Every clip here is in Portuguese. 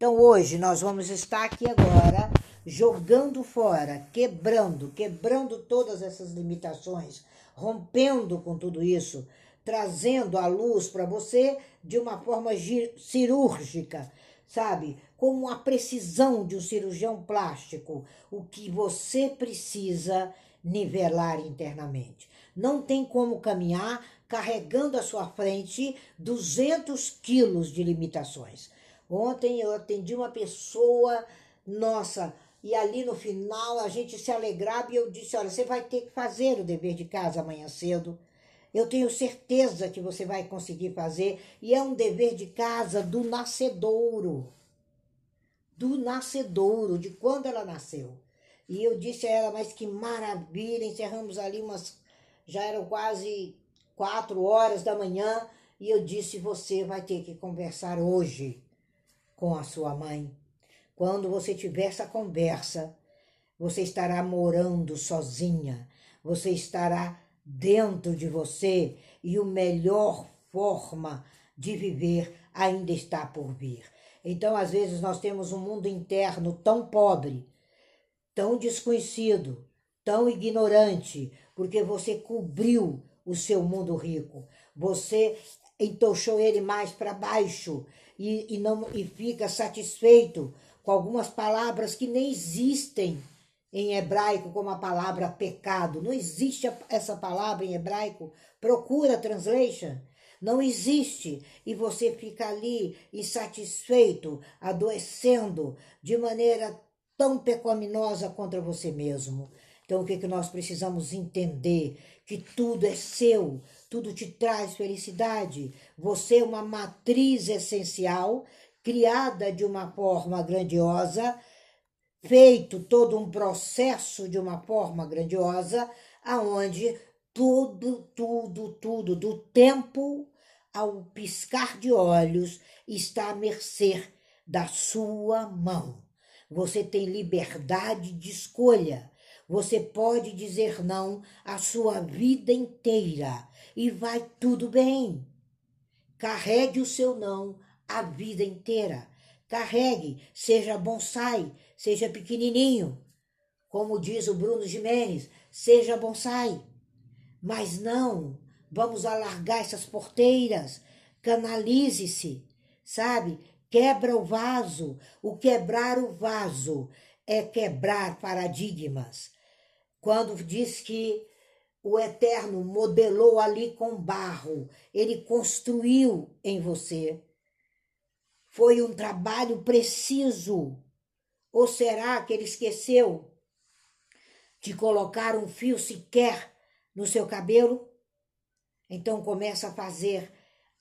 Então hoje nós vamos estar aqui agora jogando fora, quebrando, quebrando todas essas limitações, rompendo com tudo isso, trazendo a luz para você de uma forma cirúrgica, sabe? Com a precisão de um cirurgião plástico, o que você precisa nivelar internamente. Não tem como caminhar carregando à sua frente 200 quilos de limitações. Ontem eu atendi uma pessoa, nossa, e ali no final a gente se alegrava e eu disse: Olha, você vai ter que fazer o dever de casa amanhã cedo. Eu tenho certeza que você vai conseguir fazer, e é um dever de casa do nascedouro. Do nascedouro, de quando ela nasceu. E eu disse a ela: Mas que maravilha! Encerramos ali umas. Já eram quase quatro horas da manhã, e eu disse: Você vai ter que conversar hoje com a sua mãe. Quando você tiver essa conversa, você estará morando sozinha, você estará dentro de você e o melhor forma de viver ainda está por vir. Então, às vezes, nós temos um mundo interno tão pobre, tão desconhecido, tão ignorante, porque você cobriu o seu mundo rico. Você entochou ele mais para baixo e, e, não, e fica satisfeito com algumas palavras que nem existem em hebraico, como a palavra pecado. Não existe essa palavra em hebraico. Procura translation. Não existe. E você fica ali insatisfeito, adoecendo de maneira tão pecaminosa contra você mesmo. Então, o que, que nós precisamos entender? Que tudo é seu, tudo te traz felicidade. Você é uma matriz essencial, criada de uma forma grandiosa, feito todo um processo de uma forma grandiosa, aonde tudo, tudo, tudo, do tempo ao piscar de olhos, está à mercê da sua mão. Você tem liberdade de escolha. Você pode dizer não a sua vida inteira e vai tudo bem. Carregue o seu não a vida inteira. Carregue, seja bonsai, seja pequenininho. Como diz o Bruno Jimenez, seja bonsai. Mas não, vamos alargar essas porteiras, canalize-se, sabe? Quebra o vaso. O quebrar o vaso é quebrar paradigmas. Quando diz que o Eterno modelou ali com barro, ele construiu em você. Foi um trabalho preciso. Ou será que ele esqueceu de colocar um fio sequer no seu cabelo? Então começa a fazer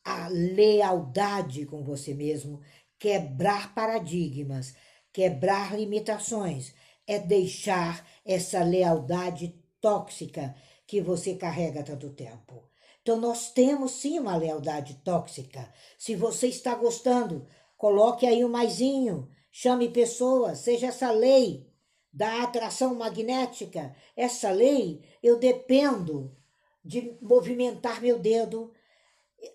a lealdade com você mesmo, quebrar paradigmas, quebrar limitações, é deixar essa lealdade tóxica que você carrega tanto tempo. Então, nós temos sim uma lealdade tóxica. Se você está gostando, coloque aí um maisinho, chame pessoas, seja essa lei da atração magnética. Essa lei, eu dependo de movimentar meu dedo,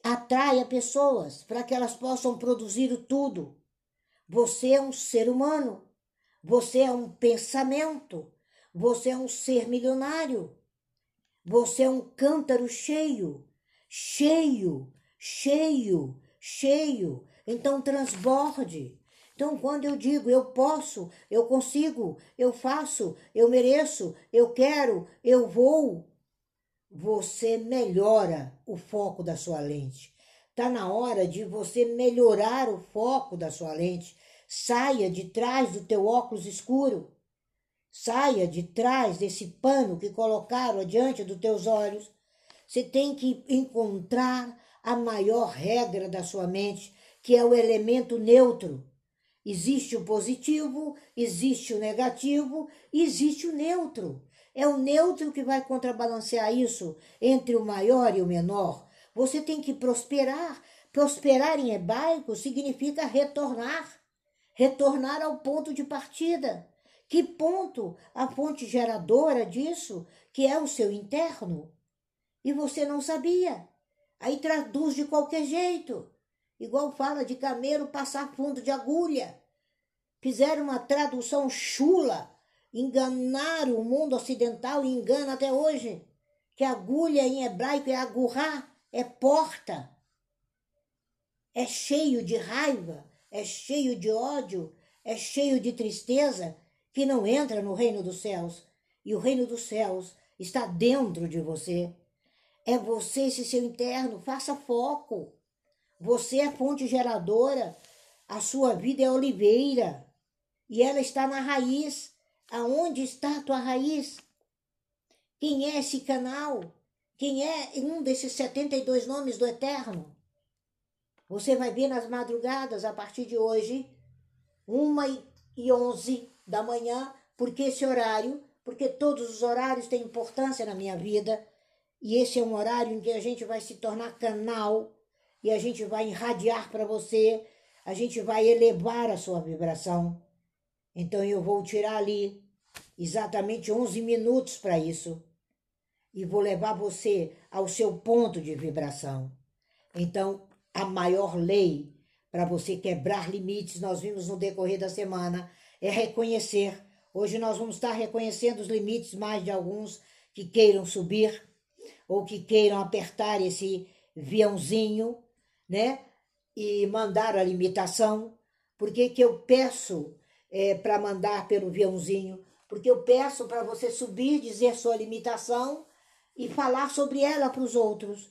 atraia pessoas para que elas possam produzir tudo. Você é um ser humano. Você é um pensamento, você é um ser milionário, você é um cântaro cheio, cheio, cheio, cheio. Então transborde. Então, quando eu digo eu posso, eu consigo, eu faço, eu mereço, eu quero, eu vou, você melhora o foco da sua lente. Está na hora de você melhorar o foco da sua lente Saia de trás do teu óculos escuro. Saia de trás desse pano que colocaram adiante dos teus olhos. Você tem que encontrar a maior regra da sua mente, que é o elemento neutro. Existe o positivo, existe o negativo, existe o neutro. É o neutro que vai contrabalancear isso entre o maior e o menor. Você tem que prosperar. Prosperar em hebraico significa retornar retornar ao ponto de partida. Que ponto? A fonte geradora disso, que é o seu interno. E você não sabia. Aí traduz de qualquer jeito. Igual fala de camelo passar fundo de agulha. fizeram uma tradução chula, enganaram o mundo ocidental e engana até hoje, que agulha em hebraico é agurá, é porta. É cheio de raiva, é cheio de ódio, é cheio de tristeza, que não entra no reino dos céus. E o reino dos céus está dentro de você. É você esse seu interno, faça foco. Você é fonte geradora, a sua vida é oliveira e ela está na raiz. Aonde está a tua raiz? Quem é esse canal? Quem é um desses 72 nomes do Eterno? Você vai ver nas madrugadas a partir de hoje, uma e onze da manhã, porque esse horário, porque todos os horários têm importância na minha vida, e esse é um horário em que a gente vai se tornar canal e a gente vai irradiar para você, a gente vai elevar a sua vibração. Então eu vou tirar ali exatamente 11 minutos para isso e vou levar você ao seu ponto de vibração. Então, a maior lei para você quebrar limites, nós vimos no decorrer da semana, é reconhecer. Hoje nós vamos estar reconhecendo os limites mais de alguns que queiram subir ou que queiram apertar esse viãozinho, né? E mandar a limitação. Por que, que eu peço é, para mandar pelo viãozinho? Porque eu peço para você subir, dizer sua limitação e falar sobre ela para os outros.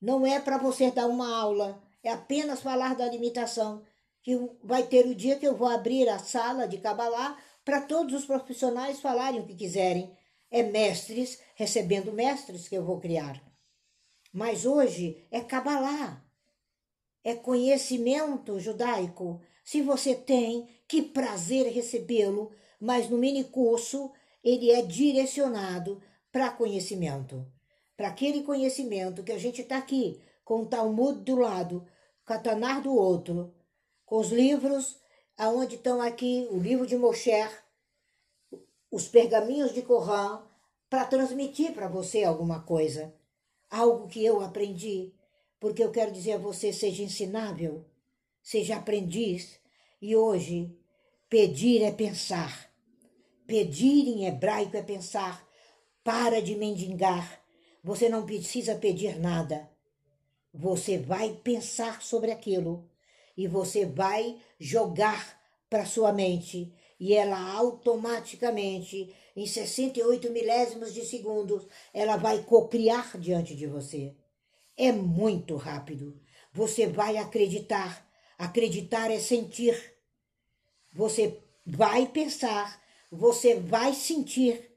Não é para você dar uma aula, é apenas falar da limitação. Que vai ter o dia que eu vou abrir a sala de Cabalá para todos os profissionais falarem o que quiserem é mestres recebendo mestres que eu vou criar. Mas hoje é Kabbalah, é conhecimento judaico. Se você tem, que prazer recebê-lo, mas no mini curso ele é direcionado para conhecimento. Para aquele conhecimento que a gente está aqui, com o Talmud do lado, Katanar do outro, com os livros aonde estão aqui o livro de Mosher, os pergaminhos de Corã para transmitir para você alguma coisa, algo que eu aprendi, porque eu quero dizer a você: seja ensinável, seja aprendiz. E hoje, pedir é pensar. Pedir em hebraico é pensar. Para de mendigar. Você não precisa pedir nada. Você vai pensar sobre aquilo e você vai jogar para sua mente e ela automaticamente, em 68 milésimos de segundos, ela vai cocriar diante de você. É muito rápido. Você vai acreditar. Acreditar é sentir. Você vai pensar, você vai sentir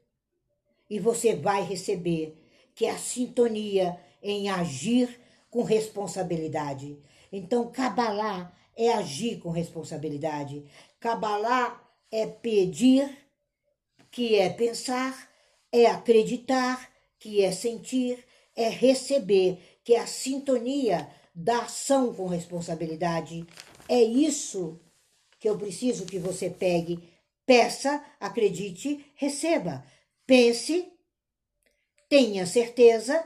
e você vai receber, que é a sintonia em agir com responsabilidade. Então, Kabbalah é agir com responsabilidade. Kabbalah é pedir, que é pensar, é acreditar, que é sentir, é receber, que é a sintonia da ação com responsabilidade. É isso que eu preciso que você pegue. Peça, acredite, receba. Pense, tenha certeza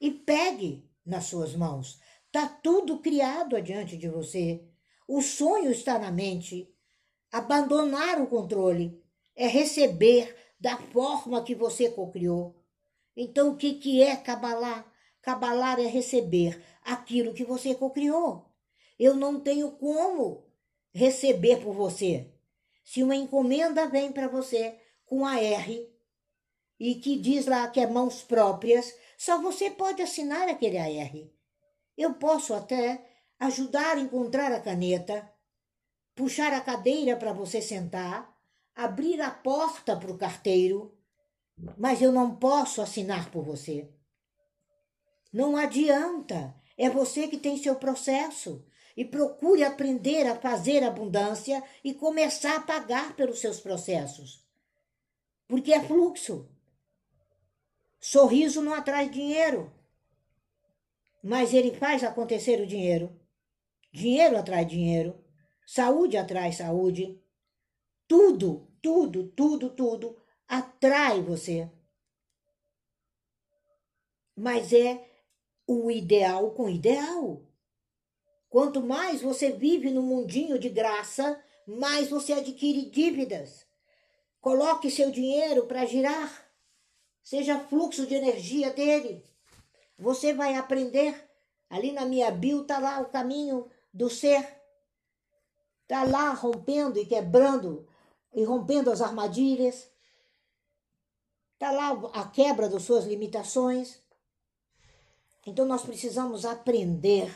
e pegue nas suas mãos. Está tudo criado adiante de você. O sonho está na mente. Abandonar o controle é receber da forma que você cocriou. Então, o que, que é cabalar? Cabalar é receber aquilo que você cocriou. Eu não tenho como receber por você. Se uma encomenda vem para você com a R e que diz lá que é mãos próprias, só você pode assinar aquele AR. Eu posso até ajudar a encontrar a caneta, puxar a cadeira para você sentar, abrir a porta para o carteiro, mas eu não posso assinar por você. Não adianta, é você que tem seu processo. E procure aprender a fazer abundância e começar a pagar pelos seus processos. Porque é fluxo. Sorriso não atrai dinheiro, mas ele faz acontecer o dinheiro. Dinheiro atrai dinheiro. Saúde atrai saúde. Tudo, tudo, tudo, tudo atrai você. Mas é o ideal com ideal. Quanto mais você vive no mundinho de graça, mais você adquire dívidas. Coloque seu dinheiro para girar. Seja fluxo de energia dele. Você vai aprender. Ali na minha bio está lá o caminho do ser. Está lá rompendo e quebrando e rompendo as armadilhas. Está lá a quebra das suas limitações. Então nós precisamos aprender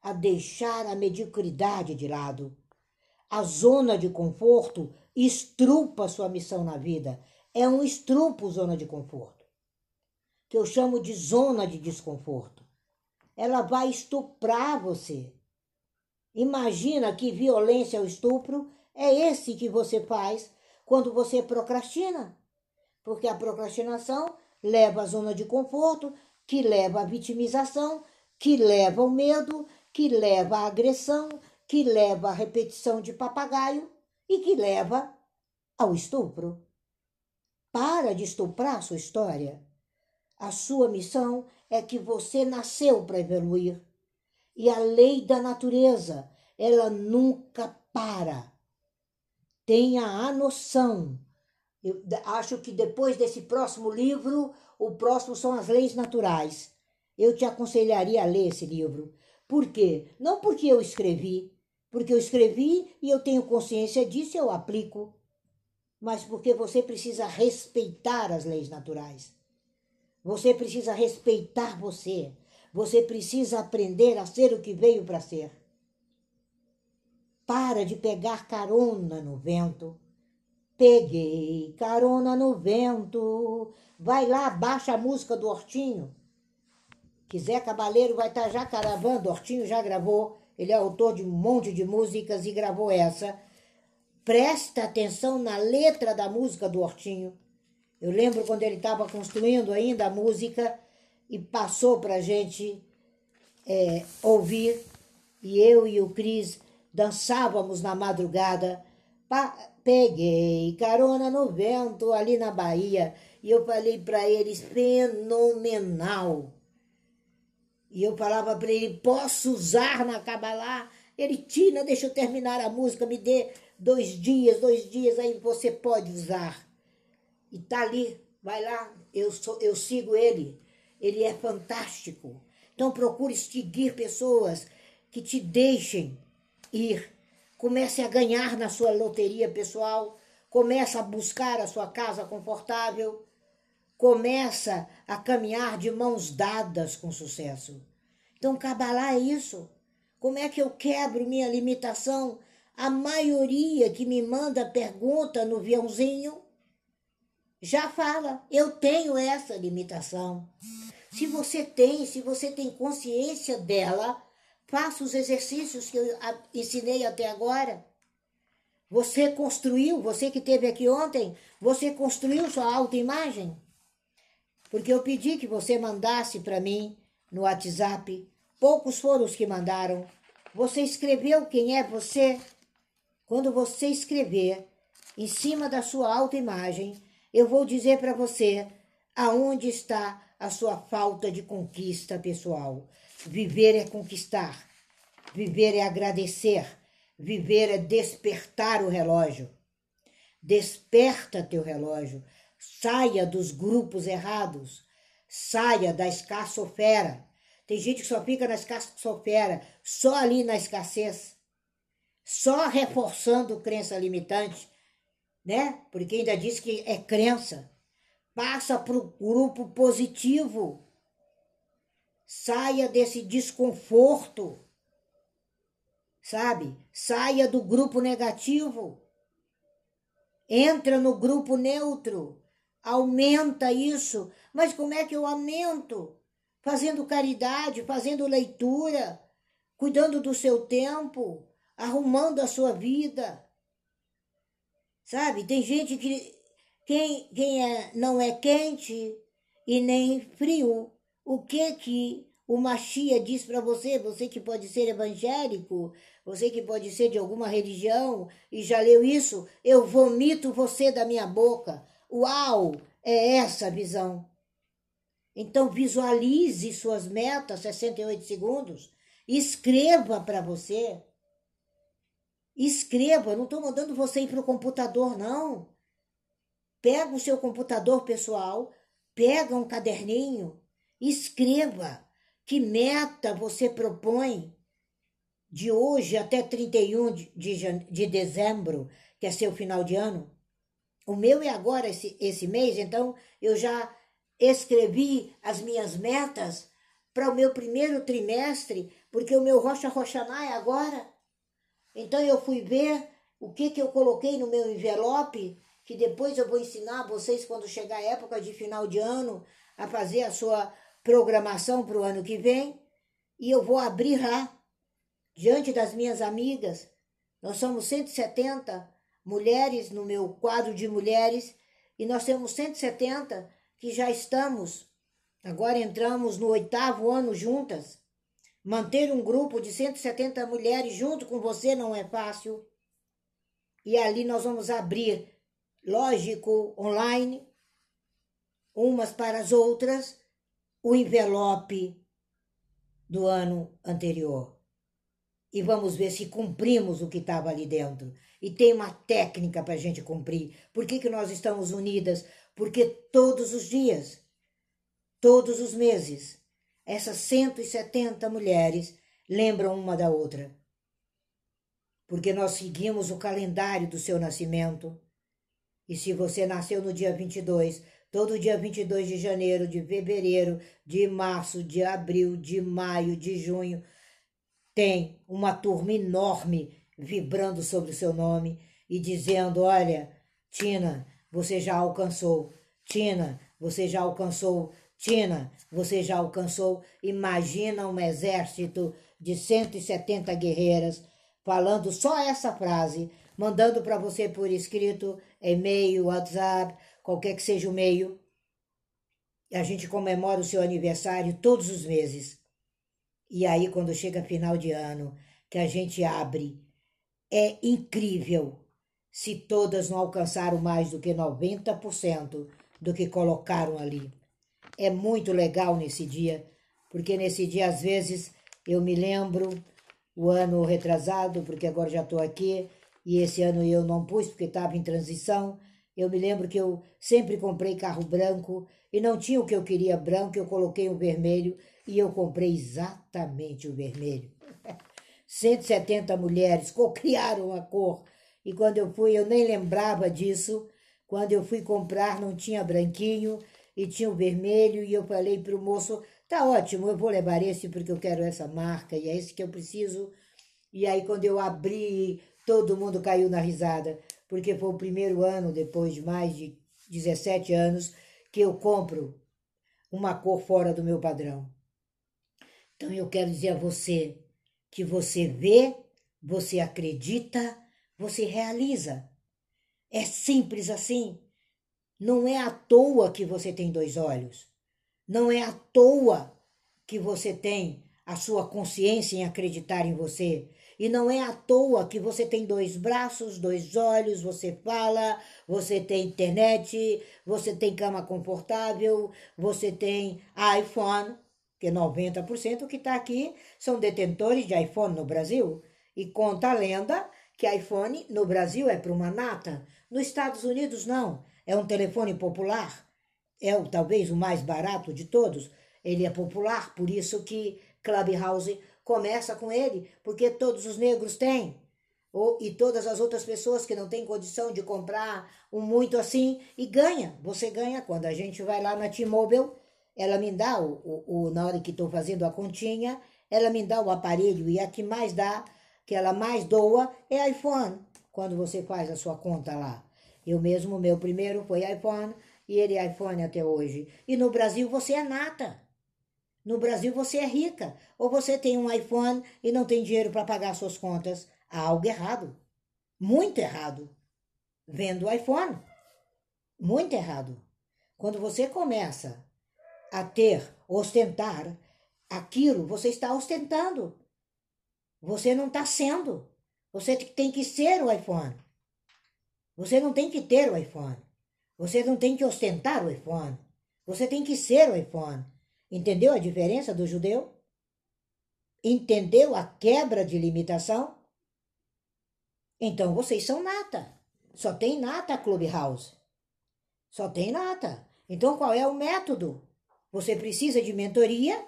a deixar a mediocridade de lado. A zona de conforto estrupa sua missão na vida. É um estrupo zona de conforto, que eu chamo de zona de desconforto. Ela vai estuprar você. Imagina que violência ou estupro é esse que você faz quando você procrastina. Porque a procrastinação leva à zona de conforto, que leva à vitimização, que leva ao medo, que leva à agressão, que leva à repetição de papagaio e que leva ao estupro. Para de estuprar sua história. A sua missão é que você nasceu para evoluir. E a lei da natureza, ela nunca para. Tenha a noção. Eu acho que depois desse próximo livro, o próximo são as leis naturais. Eu te aconselharia a ler esse livro, por quê? Não porque eu escrevi, porque eu escrevi e eu tenho consciência disso, eu aplico, mas porque você precisa respeitar as leis naturais. Você precisa respeitar você. Você precisa aprender a ser o que veio para ser. Para de pegar carona no vento. Peguei carona no vento. Vai lá, baixa a música do Hortinho Zé Cabaleiro vai estar tá já caravando, Hortinho já gravou, ele é autor de um monte de músicas e gravou essa. Presta atenção na letra da música do Hortinho. Eu lembro quando ele estava construindo ainda a música e passou para a gente é, ouvir, e eu e o Cris dançávamos na madrugada. Pa peguei carona no vento ali na Bahia e eu falei para eles: fenomenal e eu falava para ele: posso usar na Kabbalah? Ele, Tina, deixa eu terminar a música, me dê dois dias, dois dias, aí você pode usar. E tá ali, vai lá, eu, sou, eu sigo ele. Ele é fantástico. Então procure seguir pessoas que te deixem ir. Comece a ganhar na sua loteria pessoal. Comece a buscar a sua casa confortável começa a caminhar de mãos dadas com sucesso. Então, Kabbalah é isso. Como é que eu quebro minha limitação? A maioria que me manda pergunta no aviãozinho já fala, eu tenho essa limitação. Se você tem, se você tem consciência dela, faça os exercícios que eu ensinei até agora. Você construiu, você que esteve aqui ontem, você construiu sua autoimagem? porque eu pedi que você mandasse para mim no WhatsApp. Poucos foram os que mandaram. Você escreveu quem é você? Quando você escrever em cima da sua autoimagem, eu vou dizer para você aonde está a sua falta de conquista pessoal. Viver é conquistar, viver é agradecer, viver é despertar o relógio. Desperta teu relógio, Saia dos grupos errados. Saia da escassofera. Tem gente que só fica na escassofera, só ali na escassez. Só reforçando crença limitante, né? Porque ainda diz que é crença. Passa para o grupo positivo. Saia desse desconforto. Sabe? Saia do grupo negativo. Entra no grupo neutro aumenta isso. Mas como é que eu aumento? Fazendo caridade, fazendo leitura, cuidando do seu tempo, arrumando a sua vida. Sabe? Tem gente que quem, quem é, não é quente e nem frio. O que que o Machia diz para você, você que pode ser evangélico, você que pode ser de alguma religião e já leu isso, eu vomito você da minha boca. Uau! É essa a visão. Então visualize suas metas, 68 segundos, escreva para você. Escreva, eu não estou mandando você ir para o computador, não. Pega o seu computador pessoal, pega um caderninho, escreva que meta você propõe de hoje até 31 de, de, de dezembro, que é seu final de ano. O meu é agora esse, esse mês, então eu já escrevi as minhas metas para o meu primeiro trimestre, porque o meu Rocha Roxaná é agora. Então eu fui ver o que, que eu coloquei no meu envelope, que depois eu vou ensinar vocês quando chegar a época de final de ano a fazer a sua programação para o ano que vem. E eu vou abrir lá, diante das minhas amigas. Nós somos 170 mulheres no meu quadro de mulheres e nós temos 170 que já estamos, agora entramos no oitavo ano juntas. Manter um grupo de 170 mulheres junto com você não é fácil. E ali nós vamos abrir, lógico, online, umas para as outras, o envelope do ano anterior. E vamos ver se cumprimos o que estava ali dentro. E tem uma técnica para a gente cumprir. Por que, que nós estamos unidas? Porque todos os dias, todos os meses, essas 170 mulheres lembram uma da outra. Porque nós seguimos o calendário do seu nascimento. E se você nasceu no dia 22, todo dia 22 de janeiro, de fevereiro, de março, de abril, de maio, de junho, tem uma turma enorme vibrando sobre o seu nome e dizendo: Olha, Tina, você já alcançou. Tina, você já alcançou Tina, você já alcançou, imagina um exército de 170 guerreiras falando só essa frase, mandando para você por escrito, e-mail, WhatsApp, qualquer que seja o meio. A gente comemora o seu aniversário todos os meses. E aí, quando chega final de ano, que a gente abre, é incrível se todas não alcançaram mais do que 90% do que colocaram ali é muito legal nesse dia, porque nesse dia, às vezes, eu me lembro o ano retrasado, porque agora já estou aqui, e esse ano eu não pus porque estava em transição. Eu me lembro que eu sempre comprei carro branco e não tinha o que eu queria branco, eu coloquei o vermelho e eu comprei exatamente o vermelho. 170 mulheres cocriaram a cor e quando eu fui, eu nem lembrava disso. Quando eu fui comprar, não tinha branquinho, e tinha o vermelho, e eu falei para o moço: tá ótimo, eu vou levar esse porque eu quero essa marca e é esse que eu preciso. E aí, quando eu abri, todo mundo caiu na risada, porque foi o primeiro ano, depois de mais de 17 anos, que eu compro uma cor fora do meu padrão. Então, eu quero dizer a você que você vê, você acredita, você realiza. É simples assim. Não é à toa que você tem dois olhos. Não é à toa que você tem a sua consciência em acreditar em você. E não é à toa que você tem dois braços, dois olhos, você fala, você tem internet, você tem cama confortável, você tem iPhone, que 90% que está aqui são detentores de iPhone no Brasil. E conta a lenda que iPhone no Brasil é para uma nata, nos Estados Unidos não é um telefone popular, é o, talvez o mais barato de todos. Ele é popular, por isso que Clubhouse começa com ele, porque todos os negros têm. Ou, e todas as outras pessoas que não têm condição de comprar um muito assim, e ganha. Você ganha quando a gente vai lá na T-Mobile, ela me dá, o, o, o na hora que estou fazendo a continha, ela me dá o aparelho, e a que mais dá, que ela mais doa, é iPhone, quando você faz a sua conta lá. Eu mesmo, meu primeiro foi iPhone e ele é iPhone até hoje. E no Brasil você é nata. No Brasil você é rica. Ou você tem um iPhone e não tem dinheiro para pagar suas contas. Há algo errado. Muito errado. Vendo o iPhone. Muito errado. Quando você começa a ter, ostentar aquilo, você está ostentando. Você não está sendo. Você tem que ser o iPhone. Você não tem que ter o iPhone. Você não tem que ostentar o iPhone. Você tem que ser o iPhone. Entendeu a diferença do judeu? Entendeu a quebra de limitação? Então vocês são nata. Só tem nata Clubhouse. Só tem nata. Então qual é o método? Você precisa de mentoria?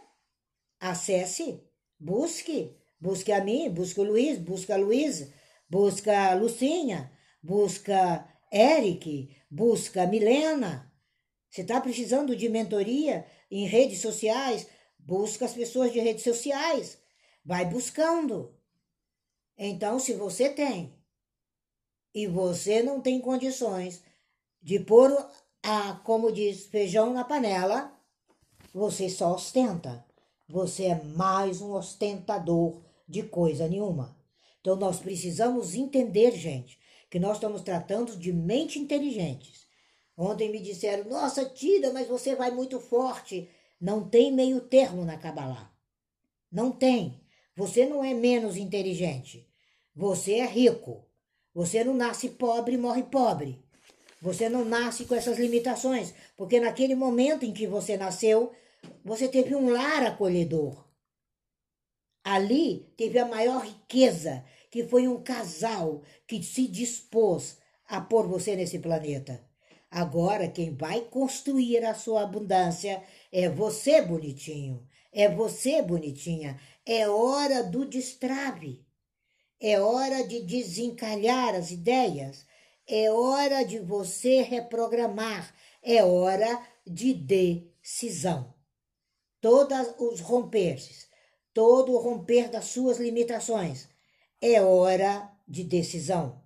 Acesse, busque, busque a mim, busque o Luiz, busque a Luísa, busca a Lucinha, busca Eric, busca Milena. Você está precisando de mentoria em redes sociais? Busca as pessoas de redes sociais. Vai buscando. Então, se você tem e você não tem condições de pôr a, como diz, feijão na panela, você só ostenta. Você é mais um ostentador de coisa nenhuma. Então nós precisamos entender, gente, que nós estamos tratando de mente inteligentes. Ontem me disseram: "Nossa, Tida, mas você vai muito forte". Não tem meio termo na Kabbalah. Não tem. Você não é menos inteligente. Você é rico. Você não nasce pobre e morre pobre. Você não nasce com essas limitações, porque naquele momento em que você nasceu, você teve um lar acolhedor. Ali teve a maior riqueza, que foi um casal que se dispôs a pôr você nesse planeta. Agora, quem vai construir a sua abundância é você, bonitinho. É você, bonitinha. É hora do destrave. É hora de desencalhar as ideias. É hora de você reprogramar. É hora de decisão. Todos os romperes, todo o romper das suas limitações. É hora de decisão.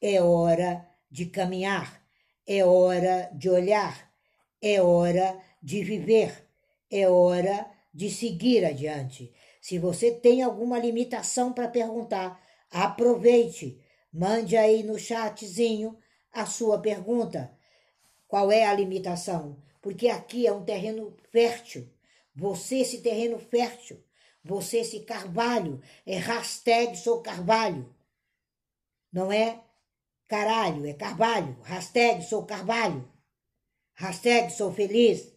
É hora de caminhar. É hora de olhar. É hora de viver. É hora de seguir adiante. Se você tem alguma limitação para perguntar, aproveite. Mande aí no chatzinho a sua pergunta. Qual é a limitação? Porque aqui é um terreno fértil. Você, esse terreno fértil, você, esse carvalho, é hashtag sou carvalho. Não é caralho, é carvalho. Hashtag sou carvalho. Hashtag sou feliz.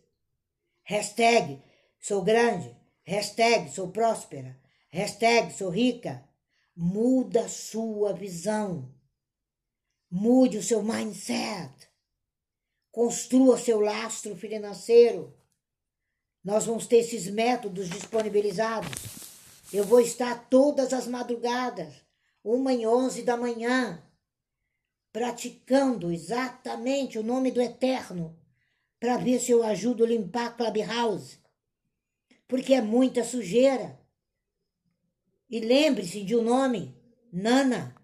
Hashtag sou grande. Hashtag sou próspera. Hashtag sou rica. Muda sua visão. Mude o seu mindset. Construa seu lastro financeiro. Nós vamos ter esses métodos disponibilizados. Eu vou estar todas as madrugadas, uma em onze da manhã, praticando exatamente o nome do Eterno, para ver se eu ajudo a limpar a Clubhouse porque é muita sujeira. E lembre-se de um nome, Nana.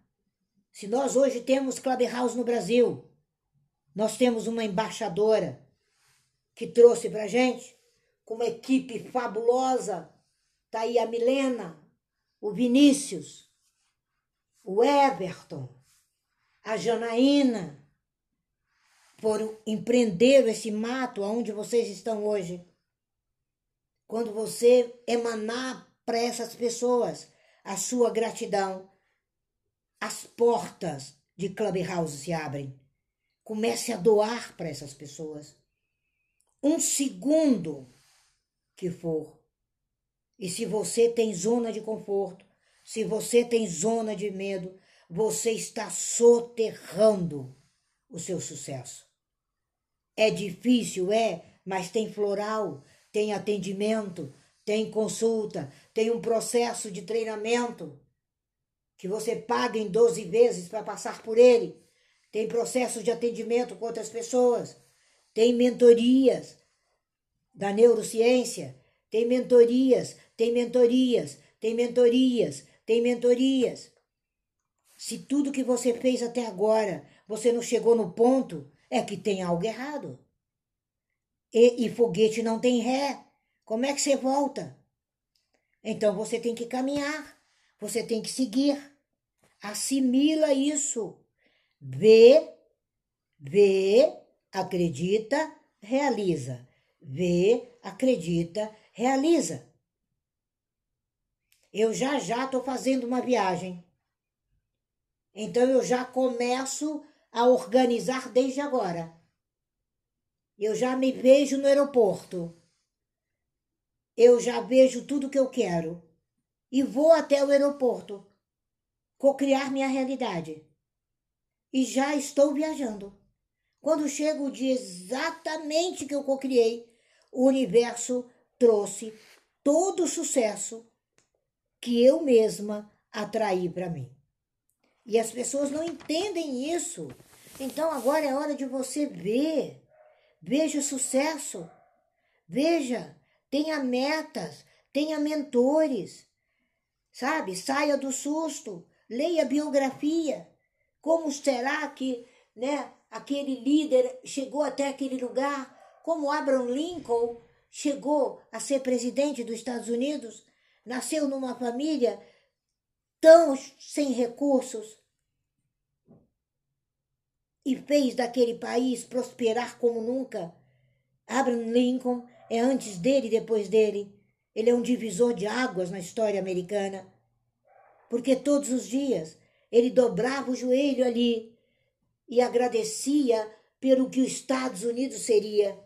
Se nós hoje temos Clubhouse no Brasil, nós temos uma embaixadora que trouxe para gente, com uma equipe fabulosa. Tá aí a Milena, o Vinícius, o Everton, a Janaína, por empreender esse mato aonde vocês estão hoje quando você emanar para essas pessoas a sua gratidão, as portas de Clubhouse se abrem. Comece a doar para essas pessoas. Um segundo que for. E se você tem zona de conforto, se você tem zona de medo, você está soterrando o seu sucesso. É difícil, é, mas tem floral, tem atendimento, tem consulta, tem um processo de treinamento que você paga em 12 vezes para passar por ele. Tem processo de atendimento com outras pessoas, tem mentorias da neurociência, tem mentorias, tem mentorias, tem mentorias, tem mentorias. Se tudo que você fez até agora você não chegou no ponto, é que tem algo errado. E, e foguete não tem ré. Como é que você volta? Então você tem que caminhar, você tem que seguir. Assimila isso. Vê, vê, acredita, realiza. Vê, acredita, realiza. Eu já já estou fazendo uma viagem. Então eu já começo a organizar desde agora. Eu já me vejo no aeroporto. Eu já vejo tudo que eu quero. E vou até o aeroporto cocriar minha realidade. E já estou viajando. Quando chega o dia exatamente que eu cocriei, o universo trouxe todo o sucesso que eu mesma atraí para mim. E as pessoas não entendem isso. Então agora é hora de você ver. Veja o sucesso. Veja, tenha metas, tenha mentores. Sabe? Saia do susto, leia a biografia. Como será que, né, aquele líder chegou até aquele lugar? Como Abraham Lincoln chegou a ser presidente dos Estados Unidos? Nasceu numa família tão sem recursos e fez daquele país prosperar como nunca. Abraham Lincoln é antes dele e depois dele. Ele é um divisor de águas na história americana. Porque todos os dias ele dobrava o joelho ali e agradecia pelo que os Estados Unidos seria.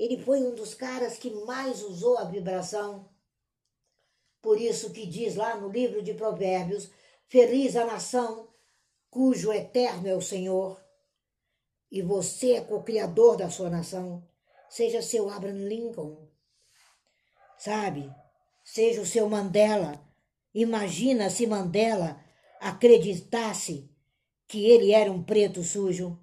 Ele foi um dos caras que mais usou a vibração. Por isso que diz lá no livro de Provérbios: Feliz a nação cujo eterno é o Senhor. E você é co-criador da sua nação. Seja seu Abraham Lincoln. Sabe? Seja o seu Mandela. Imagina se Mandela acreditasse que ele era um preto sujo.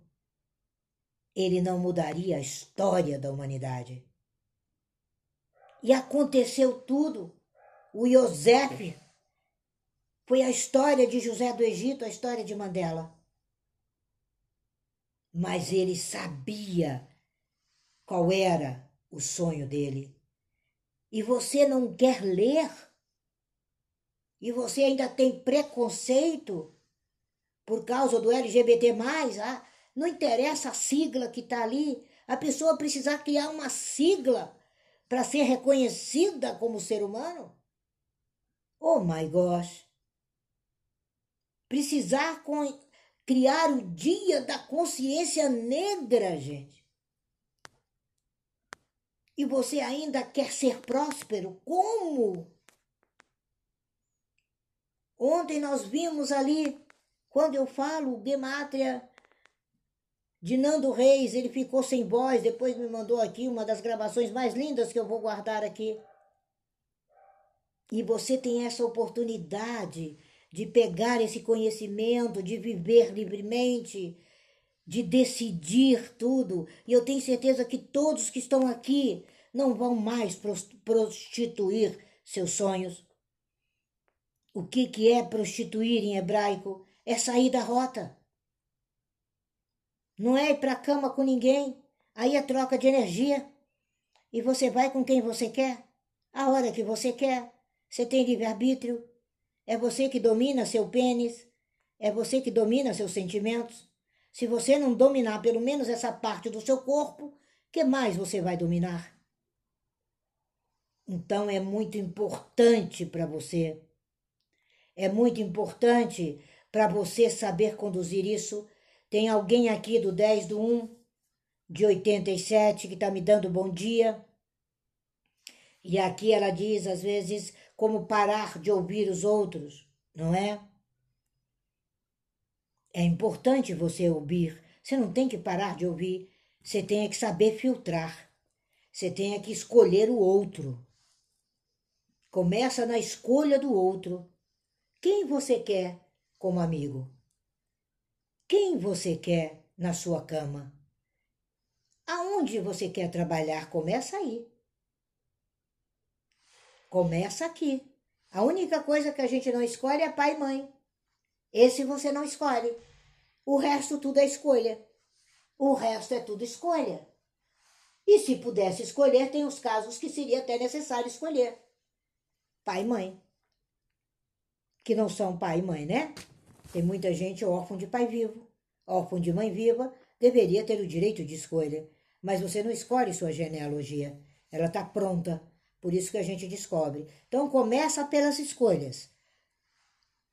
Ele não mudaria a história da humanidade. E aconteceu tudo. O Yosef foi a história de José do Egito, a história de Mandela. Mas ele sabia qual era o sonho dele. E você não quer ler? E você ainda tem preconceito por causa do LGBT? Ah, não interessa a sigla que está ali. A pessoa precisar criar uma sigla para ser reconhecida como ser humano? Oh my gosh! Precisar criar o dia da consciência negra, gente. E você ainda quer ser próspero? Como? Ontem nós vimos ali, quando eu falo Gematria de Nando Reis, ele ficou sem voz, depois me mandou aqui uma das gravações mais lindas que eu vou guardar aqui. E você tem essa oportunidade de pegar esse conhecimento, de viver livremente, de decidir tudo. E eu tenho certeza que todos que estão aqui não vão mais prostituir seus sonhos. O que, que é prostituir em hebraico? É sair da rota. Não é ir para a cama com ninguém. Aí é troca de energia. E você vai com quem você quer, a hora que você quer. Você tem livre-arbítrio. É você que domina seu pênis. É você que domina seus sentimentos. Se você não dominar pelo menos essa parte do seu corpo, que mais você vai dominar? Então é muito importante para você. É muito importante para você saber conduzir isso. Tem alguém aqui do 10 do 1 de 87 que está me dando bom dia. E aqui ela diz, às vezes, como parar de ouvir os outros, não é? É importante você ouvir. Você não tem que parar de ouvir. Você tem que saber filtrar. Você tem que escolher o outro. Começa na escolha do outro. Quem você quer como amigo? Quem você quer na sua cama? Aonde você quer trabalhar? Começa aí. Começa aqui. A única coisa que a gente não escolhe é pai e mãe. Esse você não escolhe. O resto tudo é escolha. O resto é tudo escolha. E se pudesse escolher, tem os casos que seria até necessário escolher. Pai e mãe. Que não são pai e mãe, né? Tem muita gente órfã de pai vivo, órfã de mãe viva, deveria ter o direito de escolha. Mas você não escolhe sua genealogia. Ela está pronta por isso que a gente descobre. Então começa pelas escolhas.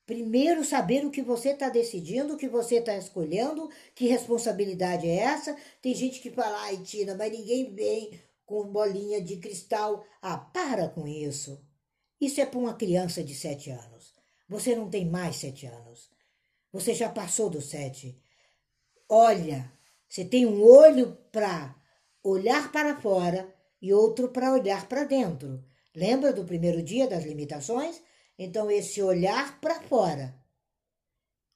Primeiro saber o que você está decidindo, o que você está escolhendo, que responsabilidade é essa. Tem gente que fala, ai Tina, mas ninguém vem com bolinha de cristal. Ah, para com isso. Isso é para uma criança de sete anos. Você não tem mais sete anos. Você já passou dos sete. Olha, você tem um olho para olhar para fora e outro para olhar para dentro. Lembra do primeiro dia das limitações? Então, esse olhar para fora.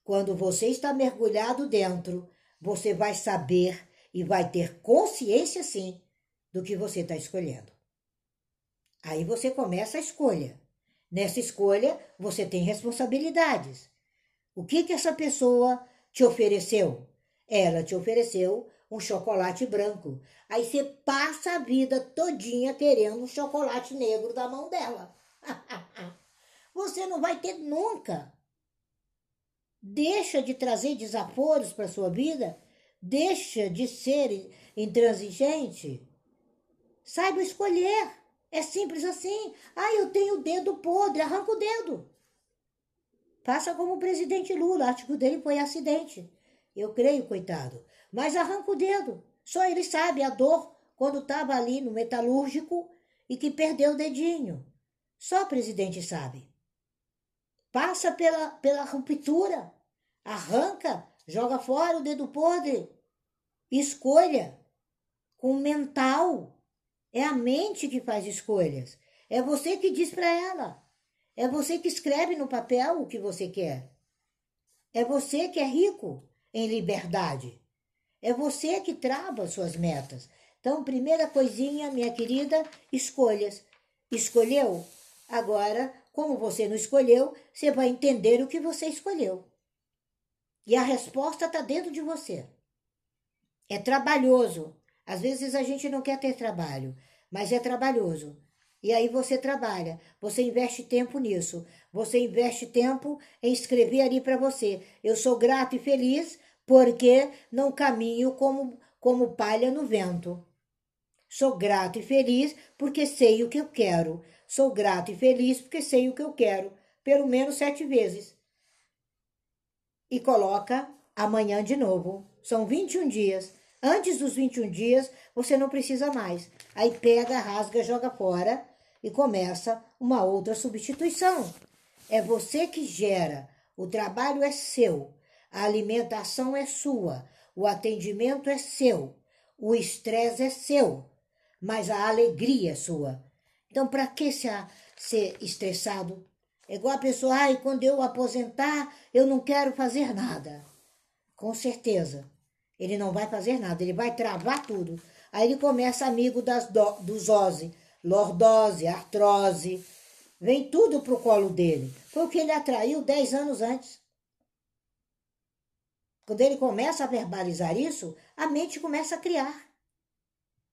Quando você está mergulhado dentro, você vai saber e vai ter consciência, sim, do que você está escolhendo. Aí você começa a escolha. Nessa escolha, você tem responsabilidades. O que, que essa pessoa te ofereceu? Ela te ofereceu um chocolate branco. Aí você passa a vida todinha querendo um chocolate negro da mão dela. você não vai ter nunca. Deixa de trazer desaforos para sua vida, deixa de ser intransigente. Saiba escolher. É simples assim. Ah, eu tenho o dedo podre, arranca o dedo. Faça como o presidente Lula, o dele foi acidente. Eu creio, coitado. Mas arranca o dedo. Só ele sabe a dor quando estava ali no metalúrgico e que perdeu o dedinho. Só o presidente sabe. Passa pela, pela ruptura. Arranca, joga fora o dedo podre. Escolha com mental. É a mente que faz escolhas. É você que diz para ela. É você que escreve no papel o que você quer. É você que é rico em liberdade. É você que trava suas metas. Então, primeira coisinha, minha querida, escolhas. Escolheu? Agora, como você não escolheu, você vai entender o que você escolheu. E a resposta está dentro de você. É trabalhoso. Às vezes a gente não quer ter trabalho, mas é trabalhoso. E aí você trabalha, você investe tempo nisso, você investe tempo em escrever ali para você. Eu sou grato e feliz porque não caminho como, como palha no vento. Sou grato e feliz porque sei o que eu quero. Sou grato e feliz porque sei o que eu quero, pelo menos sete vezes. E coloca amanhã de novo. São 21 dias. Antes dos 21 dias, você não precisa mais. Aí pega, rasga, joga fora e começa uma outra substituição. É você que gera. O trabalho é seu. A alimentação é sua, o atendimento é seu, o estresse é seu, mas a alegria é sua. Então, para que se ser estressado? É igual a pessoa, ai, quando eu aposentar, eu não quero fazer nada. Com certeza, ele não vai fazer nada, ele vai travar tudo. Aí ele começa amigo das do, dos ose, lordose, artrose, vem tudo pro colo dele. Foi o que ele atraiu dez anos antes. Quando ele começa a verbalizar isso, a mente começa a criar.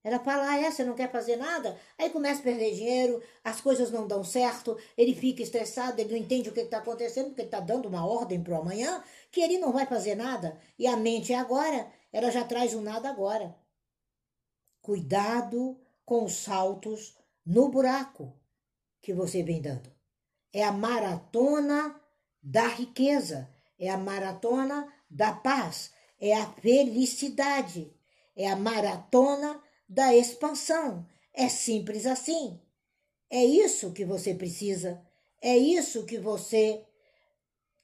Ela fala, ah, é, você não quer fazer nada? Aí começa a perder dinheiro, as coisas não dão certo, ele fica estressado, ele não entende o que está acontecendo, porque ele está dando uma ordem para o amanhã, que ele não vai fazer nada. E a mente é agora, ela já traz o nada agora. Cuidado com os saltos no buraco que você vem dando. É a maratona da riqueza, é a maratona da paz, é a felicidade, é a maratona da expansão. É simples assim. É isso que você precisa, é isso que você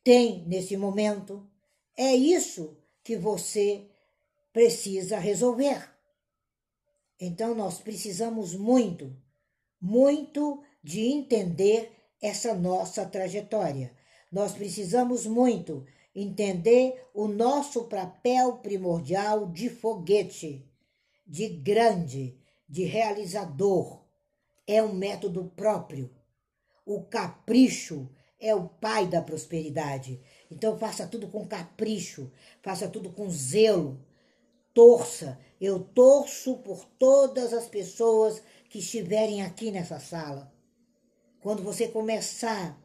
tem nesse momento, é isso que você precisa resolver. Então, nós precisamos muito, muito de entender essa nossa trajetória. Nós precisamos muito entender o nosso papel primordial de foguete, de grande, de realizador. É um método próprio. O capricho é o pai da prosperidade. Então faça tudo com capricho, faça tudo com zelo. Torça. Eu torço por todas as pessoas que estiverem aqui nessa sala. Quando você começar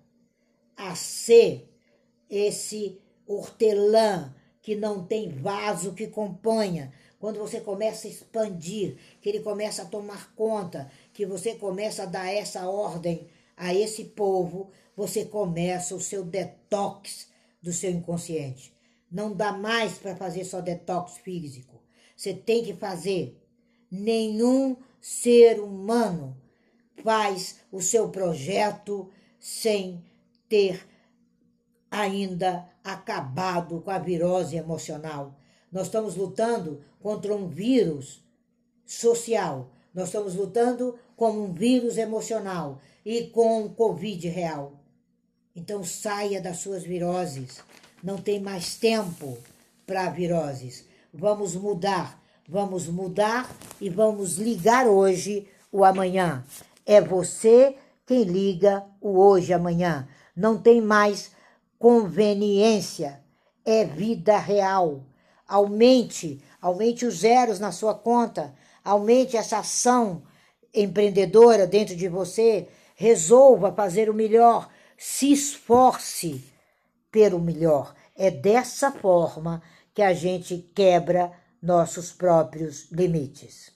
a ser esse hortelã que não tem vaso que componha, quando você começa a expandir, que ele começa a tomar conta, que você começa a dar essa ordem a esse povo, você começa o seu detox do seu inconsciente. Não dá mais para fazer só detox físico. Você tem que fazer. Nenhum ser humano faz o seu projeto sem ter ainda acabado com a virose emocional. Nós estamos lutando contra um vírus social. Nós estamos lutando com um vírus emocional e com um Covid real. Então saia das suas viroses. Não tem mais tempo para viroses. Vamos mudar, vamos mudar e vamos ligar hoje o amanhã. É você quem liga o hoje amanhã. Não tem mais conveniência, é vida real. Aumente, aumente os zeros na sua conta, aumente essa ação empreendedora dentro de você, resolva fazer o melhor, se esforce pelo melhor. É dessa forma que a gente quebra nossos próprios limites.